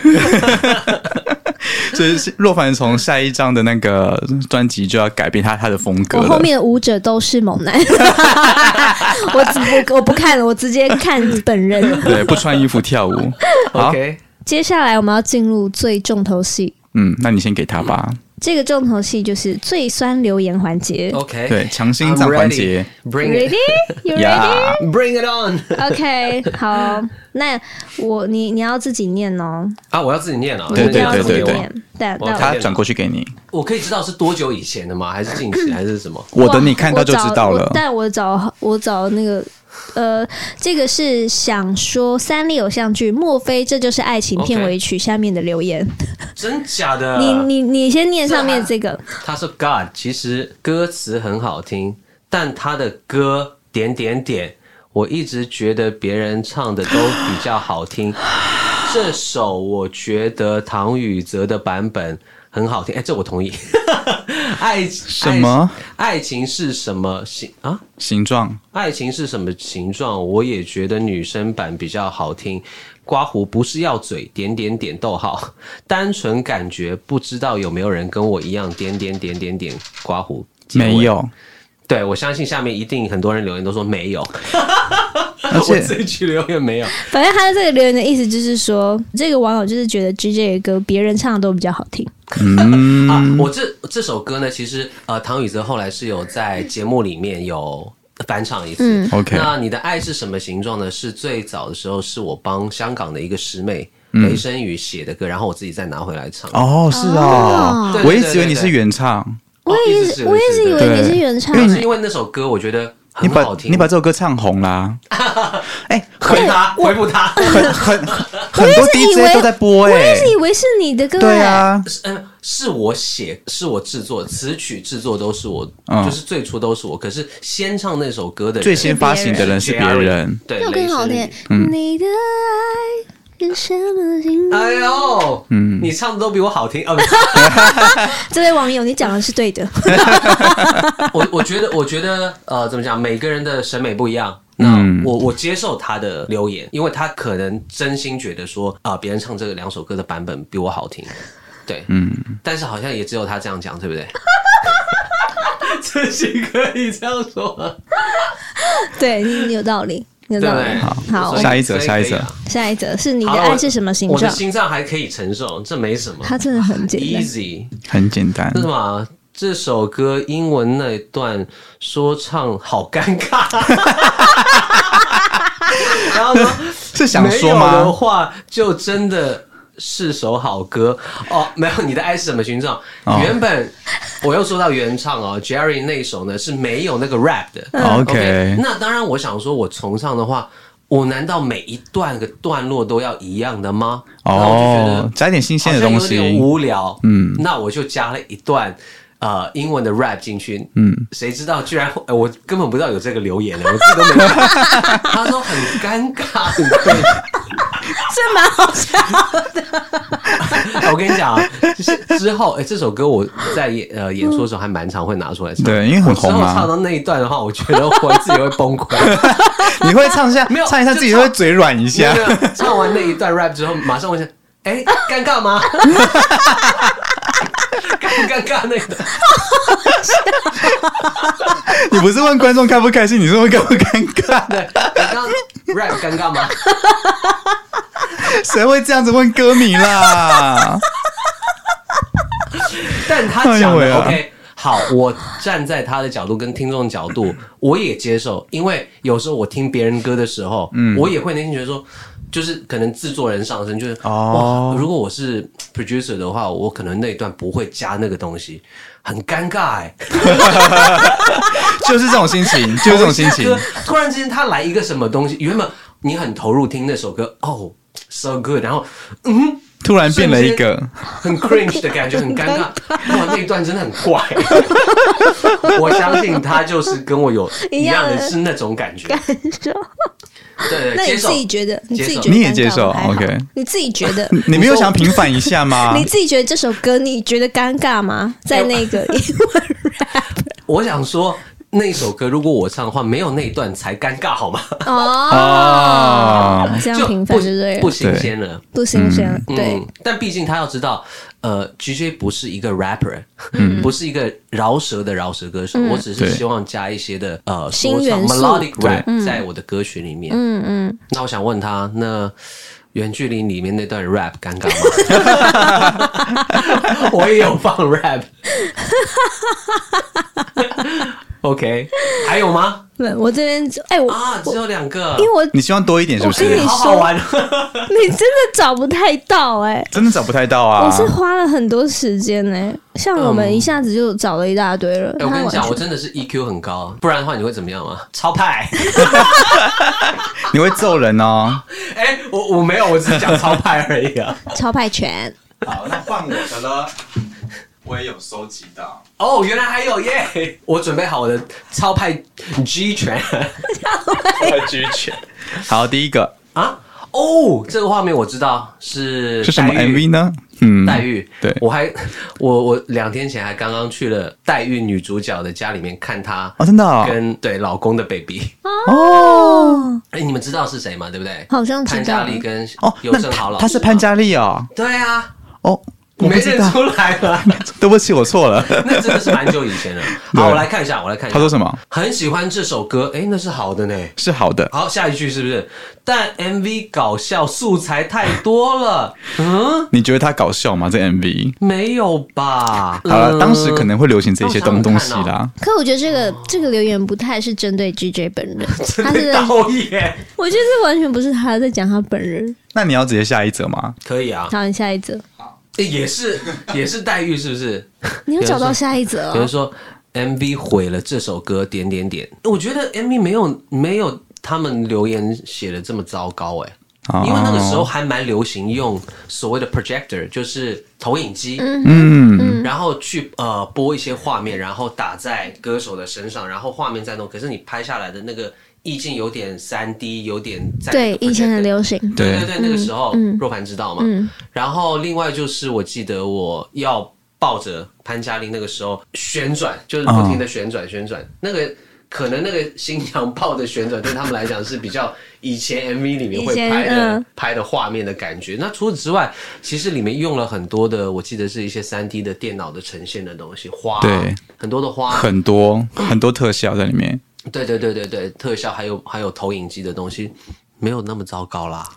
所以是若凡从下一张的那个专辑就要改变他他的风格。
我后面的舞者都是猛男，我直不我不看了，我直接看本人。
对不穿衣服跳舞。好
，OK，
接下来我们要进入最重头戏，
嗯，那你先给他吧。
这个重头戏就是最酸留言环节。
OK，
对，强心脏环节。
，Bring
Ready?
it，Bring
You ready?
呀
it
on？OK，好，那我你你要自己念哦，
啊！我要自己念哦，
对对
你要自己
对对。
但
他转过去给你，
我可以知道是多久以前的吗？还是近期还是什么？
我等你看到就知道了。
但我找我找那个呃，这个是想说三立偶像剧，莫非这就是爱情片尾曲下面的留言？
真假的？
你你你先念上面这个，
他说 God，其实歌词很好听，但他的歌点点点，我一直觉得别人唱的都比较好听。这首我觉得唐禹哲的版本很好听，哎，这我同意。爱
什么
爱？爱情是什么形啊？
形状？
爱情是什么形状？我也觉得女生版比较好听。刮胡不是要嘴点点点逗号，单纯感觉不知道有没有人跟我一样点点点点点刮胡？
没。有。
对，我相信下面一定很多人留言都说没有，
而
我
且
这一句留言没有。
反正他的这个留言的意思就是说，这个网友就是觉得 G J 的歌别人唱的都比较好听。
嗯
啊，我这这首歌呢，其实呃，唐禹哲后来是有在节目里面有翻唱一次。
嗯
OK
那你的爱是什么形状呢？是最早的时候是我帮香港的一个师妹
嗯
雷声宇写的歌，然后我自己再拿回来唱。
哦，是哦，我一直以为你是原唱。
我也
哦一直是
是，我也是以为你是原唱
但是因为那首歌我觉得
你把
很好听，
你把这首歌唱红啦，哎，
回他回复他，
很很很多 DJ 都在播
我
哎
也，是以为是你的歌、
对
哎，
啊，
是嗯，是我写，是我制作，词曲制作都是我，
嗯。
就是最初都是我。可是先唱那首歌的人
最先发行的人是别人，
对，
那首歌很好听。你的爱个什么心？
哎呦，嗯，你唱的都比我好听哦！不 是
这位网友，你讲的是对的。
我我觉得，我觉得，呃，怎么讲？每个人的审美不一样。那
嗯
我我接受他的留言，因为他可能真心觉得说啊，别人唱这个两首歌的版本比我好听，对，嗯，但是好像也只有他这样讲，对不对？真心可以这样说吗，
对有道理，你有道理
对。？
好
下一则下一则
下一则是你的
好
爱是什么形状
我的
状？
心脏还可以承受，这没什么
它真的很简单。
，easy。
很简单
那。什么啊？这首歌英文那一段说唱好尴尬，然后呢？
是想说
没有的
吗？
话，就真的是首好歌哦。没有，你的爱是什么形状？
哦
原本我又说到原唱哦，Jerry 那首呢是没有那个 rap 的。
嗯 OK
那当然，我想说，我重唱的话，我难道每一段个段落都要一样的吗？
哦，加点新鲜的东西。
无聊。
嗯
那我就加了一段。呃，英文的 rap 进去，
嗯，
谁知道居然、呃我根本不知道有这个留言呢，我自己都没看。他说很尴尬，很尴尬
这蛮好笑的。
我跟你讲啊，就是之后，哎、这首歌我在演呃演出的时候还蛮常会拿出来唱。
对因为很红啊
我之后唱到那一段的话，我觉得我自己会崩溃。
你会唱一下
没有，
唱一下自己会嘴软一下
唱完那一段 rap 之后，马上问一下，哎、尴尬吗？尴不尴尬那个？
你不是问观众开不开心，你是问 尴不尴尬？
对，我刚刚 rap 尴尬吗？
谁会这样子问歌迷啦？
但他讲的
哎啊
OK。好，我站在他的角度跟听众的角度，我也接受，因为有时候我听别人歌的时候，嗯，我也会内心觉得说，就是可能制作人上身，就是
哦
哇，如果我是 producer 的话，我可能那一段不会加那个东西，很尴尬哎、
就是这种心情，就是这种心情。
突然之间他来一个什么东西，原本你很投入听那首歌，哦，so good，然后嗯，
突然变了一个，
很 cringe 的感觉，很尴尬。哇，那一段真的很怪。我相信他就是跟我有一样的是那种感觉。
感受。
对对，接受
那你自。己觉得？你自己觉得？
你也接受 OK
你自己觉得？
你没有想平反一下吗
你？自己觉得这首歌你觉得尴尬吗？在那个 英文 rap
我想说，那首歌如果我唱的话，没有那一段才尴尬，好吗？
哦
哦，
这样平
就不
反就对
不，新鲜了。
不新鲜了。对
嗯，，但毕竟他要知道，呃，GJ 不是一个 rapper，不是一个饶舌的饶舌歌手，我只是希望加一些的呃
新
说唱
元素
melodic rap 在我的歌曲里面。
嗯嗯，
那我想问他，那远距离里面那段 rap 尴尬吗？我也有放 rap。OK，还有吗？
对，我这边哎我
啊，只有两个，
因为我
你希望多一点是不是
我跟你？
好好玩。
你真的找不太到哎。
真的找不太到啊！
我是花了很多时间呢、像我们一下子就找了一大堆了。
哎、我跟你讲，我真的是 EQ 很高，不然的话你会怎么样吗？超派！
你会揍人哦。
哎、我我没有，我只是讲超派而已啊。
超派拳，
好，那换我的了。我也有收集到。
哦，原来还有耶！我准备好我的超派 G 拳
举拳。好，第一个
啊！哦，这个画面我知道是
是什么
黛玉
MV 呢？嗯，
黛玉，
对
我还我我两天前还刚刚去了黛玉女主角的家里面看她
哦，真的哦。
跟对老公的 baby。
哦
哎、你们知道是谁吗？对不对？
好像知道
潘嘉丽跟
哦，
尤
那
正豪老师
他是潘嘉丽哦。
对啊，
哦，我
你没认出来了？
对不起，我错了。
那真的是蛮久以前了。好，我来看一下，我来看一下。
他说什么？
很喜欢这首歌，哎、那是好的呢。
是好的。
好，下一句是不是？但 MV 搞笑素材太多了，嗯，
你觉得他搞笑吗？这 MV？
没有吧？
好了，
嗯
当时可能会流行这些东东西啦。
可我觉得这个这个留言不太是针对 GJ 本人，他是在，
导演
我觉得这完全不是他在讲他本人。
那你要直接下一则吗？
可以啊，
好，你下一则，
诶也是也是黛玉，是不是？
你有找到下一则哦？
比如说 MV 毁了这首歌，点点点。我觉得 MV 没有没有他们留言写的这么糟糕、诶
哦
因为那个时候还蛮流行用所谓的 projector，就是投影机，
嗯，
然后去呃播一些画面，然后打在歌手的身上，然后画面在动，可是你拍下来的那个意境有点三 D，有点在
对
那，个
以前很流行。
对对对，那个时候
嗯。
若凡知道嘛。
嗯。
然后另外就是我记得我要抱着潘嘉玲那个时候旋转，就是不停的旋转旋转，那个。可能那个新娘抱的旋转对他们来讲是比较以前 MV 里面会拍的、
嗯
拍的画面的感觉。那除此之外，其实里面用了很多的，我记得是一些三 D 的电脑的呈现的东西，花
对
很多的花，
很多很多特效在里面。
对对对对对，特效还有还有投影机的东西，没有那么糟糕啦。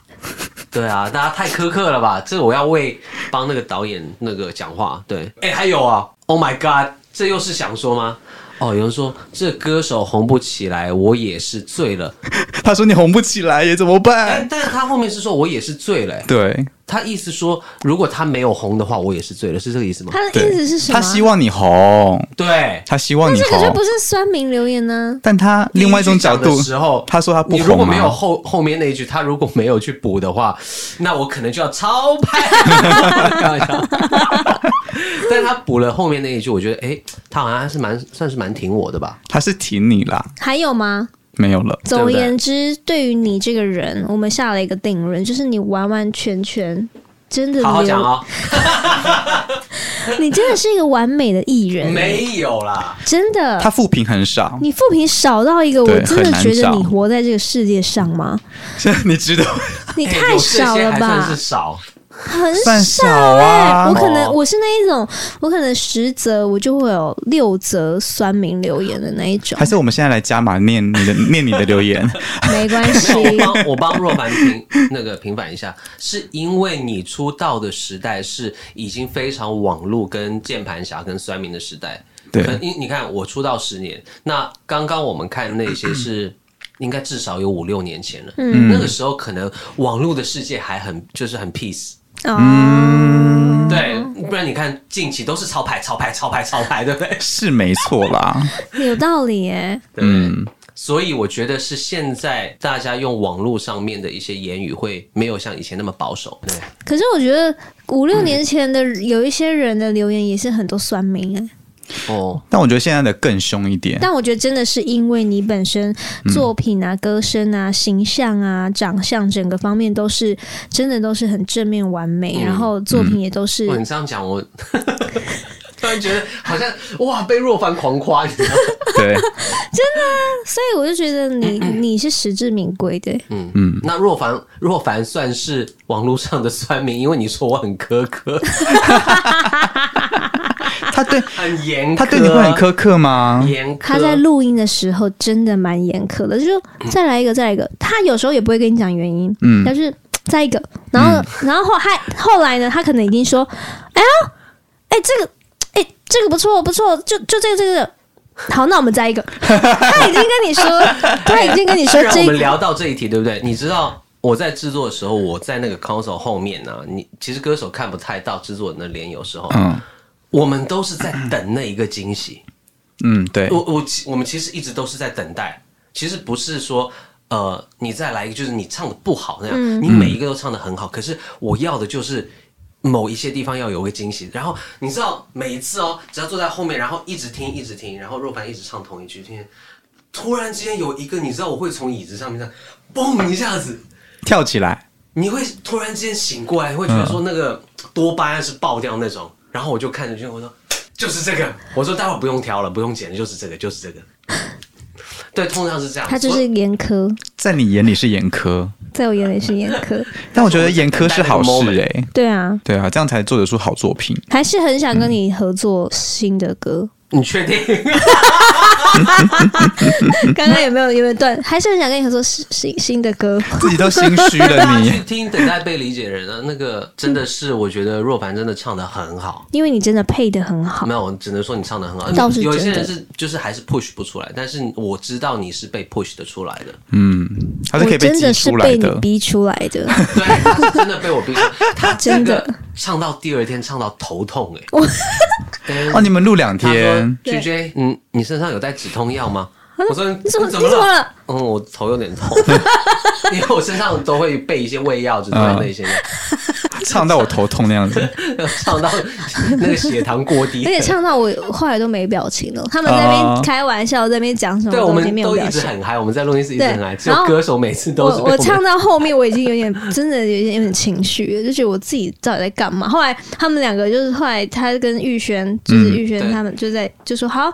对啊，大家太苛刻了吧？这我要为帮那个导演那个讲话。对，哎，还有啊，Oh my God，这又是想说吗？哦，有人说这歌手红不起来，我也是醉了。
他说你红不起来也，怎么
哎
办？，
但是他后面是说我也是醉了、哎
对
他意思说如果他没有红的话，我也是醉了，是这个意思吗？
他的意思是什么？
他希望你红，
对，
他希望你红
这个就不，是酸民留言呢。
但他另外一种角度
的，时候，
他说他不
你如果没有后后面那一句，他如果没有去补的话，那我可能就要超拍。但是他补了后面那一句，我觉得，哎、他好像还是蛮算是蛮挺我的吧。
他是挺你啦，
还有吗？
没有了。
总而言之，对于你这个人，我们下了一个定论，就是你完完全全真的
好好
留
讲哦，
你真的是一个完美的艺人，
没有啦，
真的。
他负评很少，
你负评少到一个，我真的觉得你活在这个世界上吗？
你知道
哎
你太少了吧
是，少。
很
算
少
少
哎、
啊
我可能
哦
我是那一种，我可能十则我就会有六则酸民留言的那一种
还，是我们现在来加码念你的念你的留言？
没关系
我帮我帮若凡平那个平反一下，是因为你出道的时代是已经非常网络跟键盘侠跟酸民的时代。
对
可能你你看我出道十年，那刚刚我们看那些是。应该至少有五六年前了，
嗯
那个时候可能网络的世界还很就是很 peace，
哦，
对，不然你看近期都是超牌、超牌、超牌、超牌，对不对？
是没错啦，
有道理耶。
嗯，
所以我觉得是现在大家用网络上面的一些言语会没有像以前那么保守，对。
可是我觉得五六年前的有一些人的留言也是很多酸民哎，
哦，
但我觉得现在的更凶一点。
但我觉得真的是因为你本身作品啊、歌声啊、形象啊、长相整个方面都是真的都是很正面完美，然后作品也都是
哇，你这样讲我。突然觉得好像哇，被若凡狂夸，你知道吗？
对，
所以我就觉得你 你是实至名归的。
嗯嗯。那若凡若凡算是网络上的酸民，因为你说我很苛刻，
他对
很严苛，
他对你会很苛刻吗？
严苛。
他在录音的时候真的蛮严苛的，就说再来一个，再来一个。他有时候也不会跟你讲原因，
嗯
但是再一个，然后、然后后还后来呢，他可能已经说，哎呀，哎这个，哎这个不错不错，就就这个这个。好，那我们再一个。他已经跟你说，他已经跟你说
我
这个，
们聊到这一题，对不对？你知道我在制作的时候，我在那个 console 后面呢、你其实歌手看不太到制作人的脸，有时候、
嗯
我们都是在等那一个惊喜。
嗯，对，
我我我们其实一直都是在等待，其实不是说呃你再来一个就是你唱的不好那样，
嗯
你每一个都唱的很好，可是我要的就是。某一些地方要有个惊喜，然后你知道每一次哦，只要坐在后面，然后一直听一直听，然后若凡一直唱同一句，听，突然之间有一个，你知道我会从椅子上面这样嘣一下子，
跳起来，
你会突然之间醒过来，会觉得说那个多巴胺是爆掉那种，然后我就看着就我说就是这个，我说待会儿不用挑了，不用剪了，就是这个，就是这个。对，通常是这样。
他就是严苛，
在你眼里是严苛，
在我眼里是严苛。
但我觉得严苛是好事哎、
对啊，
对啊，这样才做得出好作品。
还是很想跟你合作新的歌。
你确定？
刚刚有没有有没有断？还是很想跟你合作新新新的歌。
自己都心虚了
大家去
你。
听《等待被理解的人》啊，那个真的是我觉得若凡真的唱的很好。
因为你真的配的很好
没，有，我只能说你唱的很好。
倒是
有些人是就是还是 push 不出来，但是我知道你是被 push 的出来的。
嗯，他是可以被
真的是。被你逼出来的。
对，他是真的被我逼出来。他
真的
唱到第二天唱到头痛哎、
我
跟
哦，你们录两天
，：“J J，嗯，你身上有带止痛药吗？”我说
你怎么
怎么了？
你怎么了？
嗯，我头有点痛，因为我身上都会备一些胃药之类的那些，
唱到我头痛那样子。
唱到那个血糖过低
而。且唱到我后来都没表情了。他们在那
哦
边开玩笑，在那边讲什么
对，我们都。一直很嗨，我们在录音室一直很嗨，只有
对然后
歌手每次都是
我我唱到后面，我已经有点真的有点有点情绪了，就觉得我自己到底在干嘛。后来他们两个就是后来他跟玉轩，就是玉轩他们就在就说好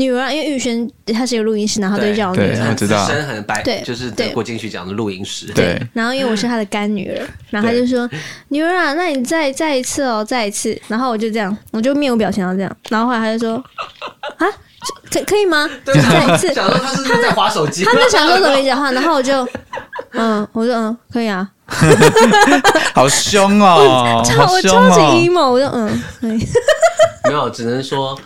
女儿啊，因为玉轩他是一个录音师，然后他就
对
叫我女儿。
对我知道
很资深很白，
对
就是
对
得过金曲奖的录音师。
对，
然后因为我是他的干女儿，然后他就说：“女儿啊，那你再再一次哦，再一次。”然后我就这样，我就面无表情到这样。然后后来他就说：“啊，可可以吗？
对，
再一次。”
想说他是不是在划手机？
他就想说怎么没讲话，然后我就 嗯，我说嗯，可以啊。
好凶哦，
超
好凶
我超级
哦。
emo，我就嗯，可以。
没有，只能说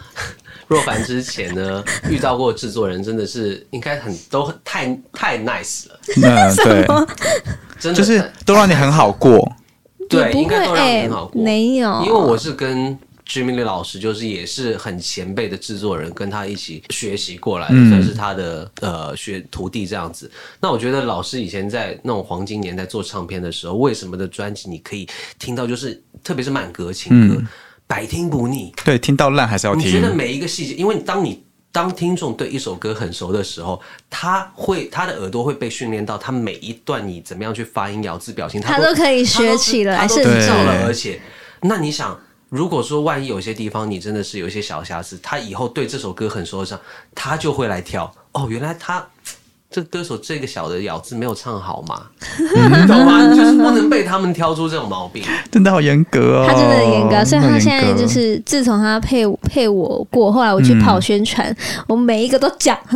若凡之前呢 遇到过制作人，真的是应该很都很太太 nice 了，
嗯，对，
真的
就是都让你很好过。
对，应该都让你
哎
很好，过。
没有，
因为我是跟 Jimmy Lee 老师，就是也是很前辈的制作人，跟他一起学习过来的，
嗯
算是他的呃学徒弟这样子。那我觉得老师以前在那种黄金年代做唱片的时候，为什么的专辑你可以听到，就是特别是慢歌情歌，百听不腻。
对，听到烂还是要听
你觉得。每一个细节，因为当你当听众对一首歌很熟的时候，他会他的耳朵会被训练到，他每一段你怎么样去发音、咬字、表情，
他都可以学起来
他都
甚
至
知道了。而且，那你想，如果说万一有些地方你真的是有一些小瑕疵，他以后对这首歌很熟的时候，他就会来挑。哦，原来他。这歌手这个小的咬字没有唱好嘛？你懂吗？你就是不能被他们挑出这种毛病。
真的好严格哦，
他真的很严格，所以他现在就是自从他配配我过，后来我去跑宣传，我每一个都讲，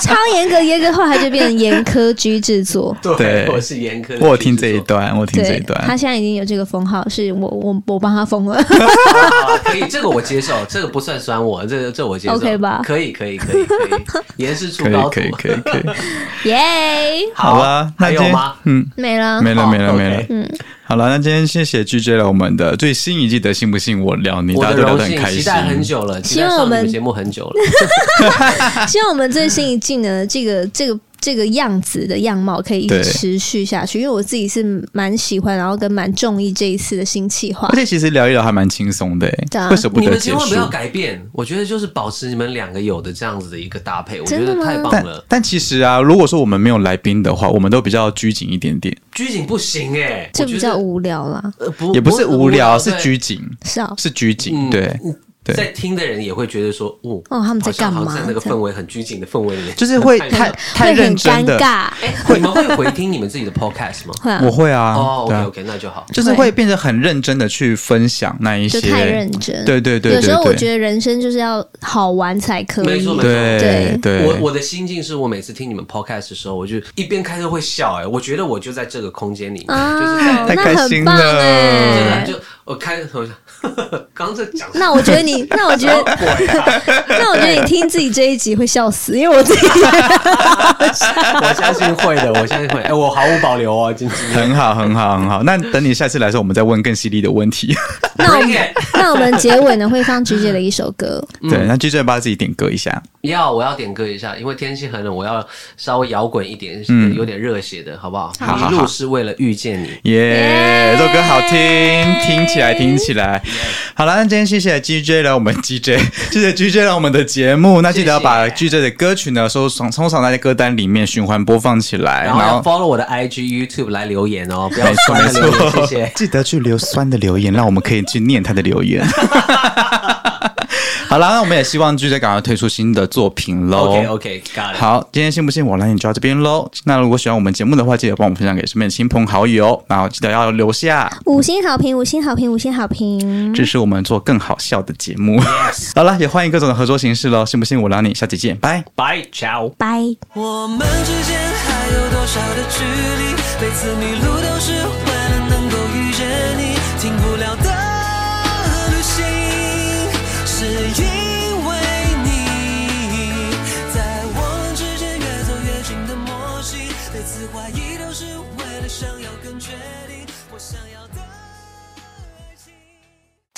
超严格，严格后来他就变成严苛居制作。
对
我是严苛的。
我听这一，段，我听这一
段，他。现在已经有这个封号，是我我我帮他封了。
啊 可以，这个我接受，这个不算酸我，这个这我接受
OK 吧
可以，可以，可以，可以，严师出
可以
高徒
可以。可以可以，
耶，
好啦，那今天
还有吗？
嗯，
没了，
没了没了
哦
没了。
嗯，
好了，那今天谢谢 GJ 了我们的最新一季的信不信我聊你，大家都很开心。
期待很久了，期待
希望我们
节目很久了。
希望我们最新一季呢，这个这个这个样子的样貌可以一直持续下去，因为我自己是蛮喜欢，然后跟蛮中意这一次的新企划
而。且其实聊一聊还蛮轻松的
对啊
欸，为什么不得结束
们千万不？要改变，我觉得就是保持你们两个有的这样子的一个搭配，我觉得太棒了。
但其实啊，如果说我们没有来宾的话，我们都比较拘谨一点点，
拘谨不行哎，
这比较无聊啦，
呃不
也不是无聊，是拘谨，
是啊，
是拘谨，
嗯
对。对。
在听的人也会觉得说，哦，
哦他们在干嘛？
在那个氛围很拘谨的氛围里面，
就是会
太
太太
会很
认真的，
尴尬。
哎，你们会回听你们自己的 podcast 吗？
会啊。
我会啊，
哦，OK OK，那就好。
就是会变得很认真的去分享那一些，
太认真。
对对对对
有时候我觉得人生就是要好玩才可以。
没错。没错。
对
对。
对，
我我的心境是我每次听你们 podcast 的时时候，我就一边开车会笑、哎，我觉得我就在这个空间里面，就是
太
那
开心
很棒
了
哎
真的就我开头，刚刚在讲
那我觉得你，那我觉得！那我觉得你听自己这一集会笑死，因为我自己
我相信会的，我相信会。哎、我毫无保留哦，今天。
很好，很好，很好。那等你下次来的时候，我们再问更犀利的问题。
那我们那我们结尾呢会放菊姐的一首歌，
对，那 G J 帮自己点歌一下。
要，我要点歌一下，因为天气很冷，我要稍微摇滚一点，
嗯
有点热血的，好不好？
好好
一路是为了遇见你。
耶，这首歌好听，听起来，听起来。好了，那今天谢谢 G J 来我们 G J，谢谢 G J 让我们的节目。那记得要把
谢谢
G J 的歌曲呢收藏收藏在歌单里面循环播放起来，
然后要 follow 我的 IG、YouTube 来留言哦，不要
没错没
酸的留言，
错，
谢谢。
记得去留酸的留言，让我们可以去念他的留言。好了，那我们也希望 G J 赶快推出新的作品喽。
OK OK，got、it。
好，今天信不信我来你就到这边喽。那如果喜欢我们节目的话，记得帮我们分享给身边的亲朋好友，然后记得要留下
五星好评，五星好评，五星好评。
支持我们做更好笑的节目。好了，也欢迎各种的合作形式喽。信不信我拉你，下期见，拜。
Bye ciao。
拜。
我们之间还有多少的距离？每次迷路都是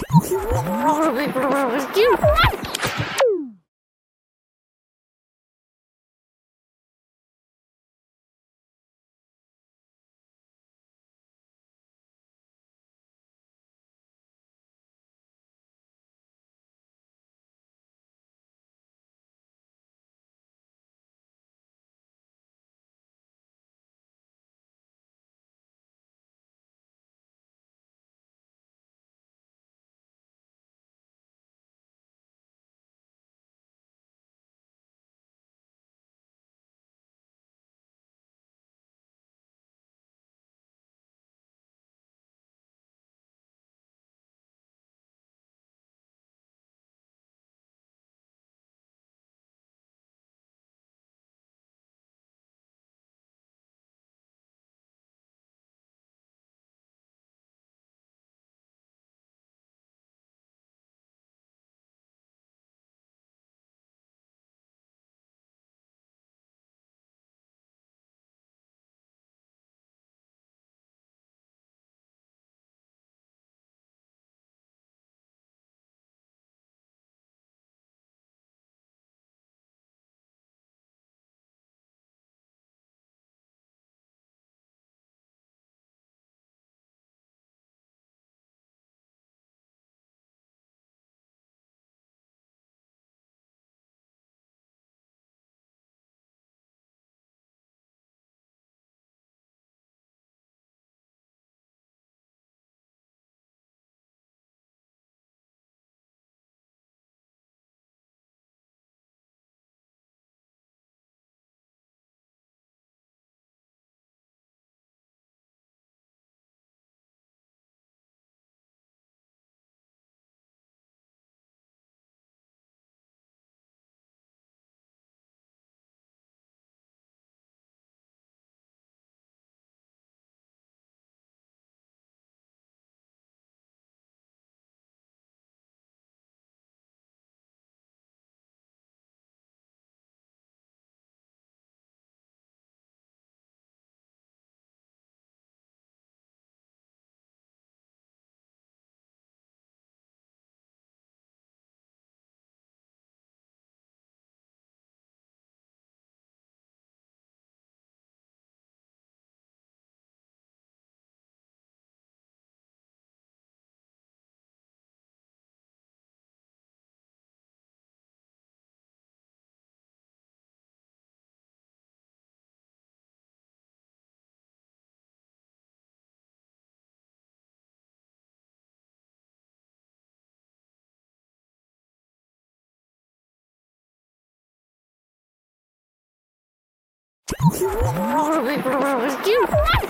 Do you want? Excuse
me.